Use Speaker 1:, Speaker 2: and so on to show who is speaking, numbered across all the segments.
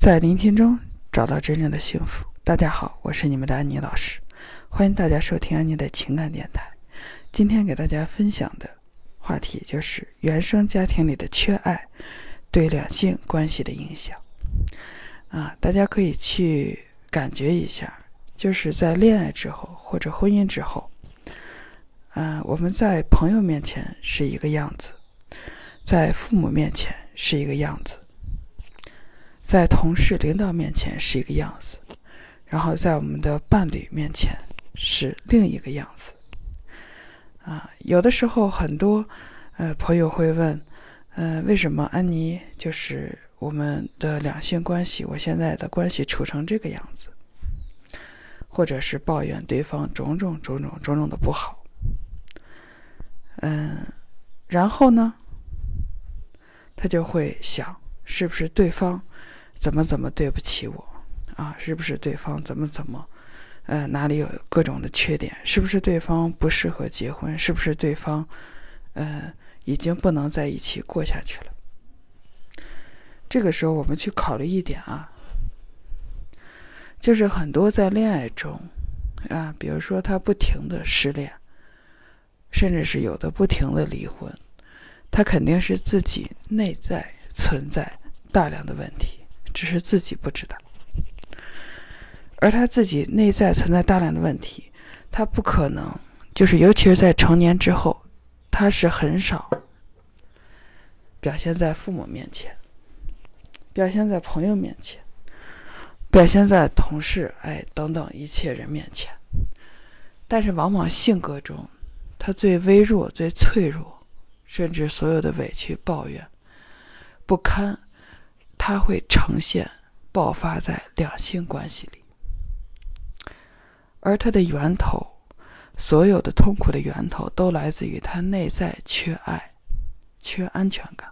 Speaker 1: 在聆听中找到真正的幸福。大家好，我是你们的安妮老师，欢迎大家收听安妮的情感电台。今天给大家分享的话题就是原生家庭里的缺爱对两性关系的影响。啊，大家可以去感觉一下，就是在恋爱之后或者婚姻之后，嗯，我们在朋友面前是一个样子，在父母面前是一个样子。在同事、领导面前是一个样子，然后在我们的伴侣面前是另一个样子。啊，有的时候很多呃朋友会问，呃，为什么安妮就是我们的两性关系，我现在的关系处成这个样子，或者是抱怨对方种种种种种种的不好。嗯，然后呢，他就会想，是不是对方？怎么怎么对不起我啊？是不是对方怎么怎么，呃，哪里有各种的缺点？是不是对方不适合结婚？是不是对方，呃，已经不能在一起过下去了？这个时候，我们去考虑一点啊，就是很多在恋爱中啊，比如说他不停的失恋，甚至是有的不停的离婚，他肯定是自己内在存在大量的问题。只是自己不知道，而他自己内在存在大量的问题，他不可能，就是尤其是在成年之后，他是很少表现在父母面前，表现在朋友面前，表现在同事哎等等一切人面前，但是往往性格中，他最微弱、最脆弱，甚至所有的委屈、抱怨、不堪。它会呈现爆发在两性关系里，而它的源头，所有的痛苦的源头都来自于他内在缺爱、缺安全感。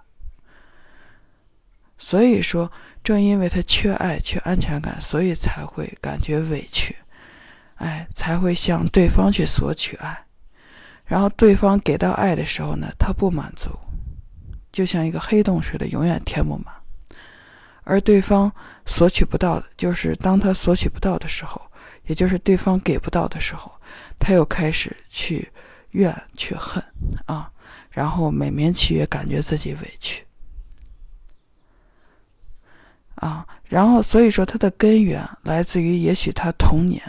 Speaker 1: 所以说，正因为他缺爱、缺安全感，所以才会感觉委屈，哎，才会向对方去索取爱，然后对方给到爱的时候呢，他不满足，就像一个黑洞似的，永远填不满。而对方索取不到的，就是当他索取不到的时候，也就是对方给不到的时候，他又开始去怨去恨啊，然后美名其曰感觉自己委屈啊，然后所以说他的根源来自于也许他童年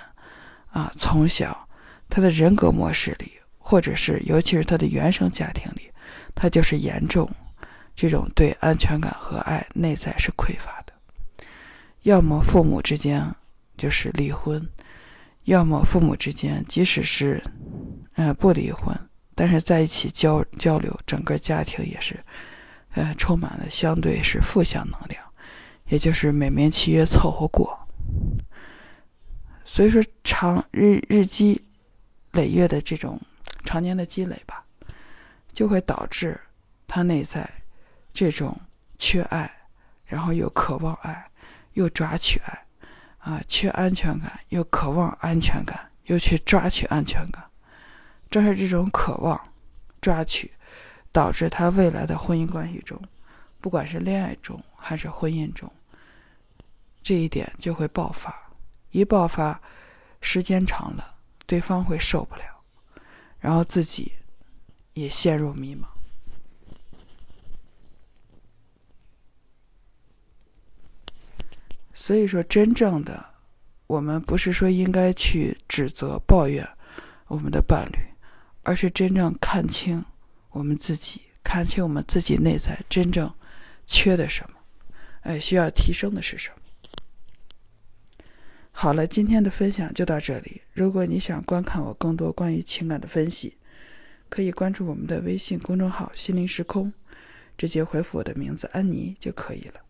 Speaker 1: 啊从小他的人格模式里，或者是尤其是他的原生家庭里，他就是严重。这种对安全感和爱内在是匮乏的，要么父母之间就是离婚，要么父母之间即使是，呃不离婚，但是在一起交交流，整个家庭也是，呃充满了相对是负向能量，也就是美名其曰凑合过。所以说，长日日积累月的这种常年的积累吧，就会导致他内在。这种缺爱，然后又渴望爱，又抓取爱，啊，缺安全感，又渴望安全感，又去抓取安全感，正是这种渴望、抓取，导致他未来的婚姻关系中，不管是恋爱中还是婚姻中，这一点就会爆发。一爆发，时间长了，对方会受不了，然后自己也陷入迷茫。所以说，真正的我们不是说应该去指责、抱怨我们的伴侣，而是真正看清我们自己，看清我们自己内在真正缺的什么，哎，需要提升的是什么。好了，今天的分享就到这里。如果你想观看我更多关于情感的分析，可以关注我们的微信公众号“心灵时空”，直接回复我的名字“安妮”就可以了。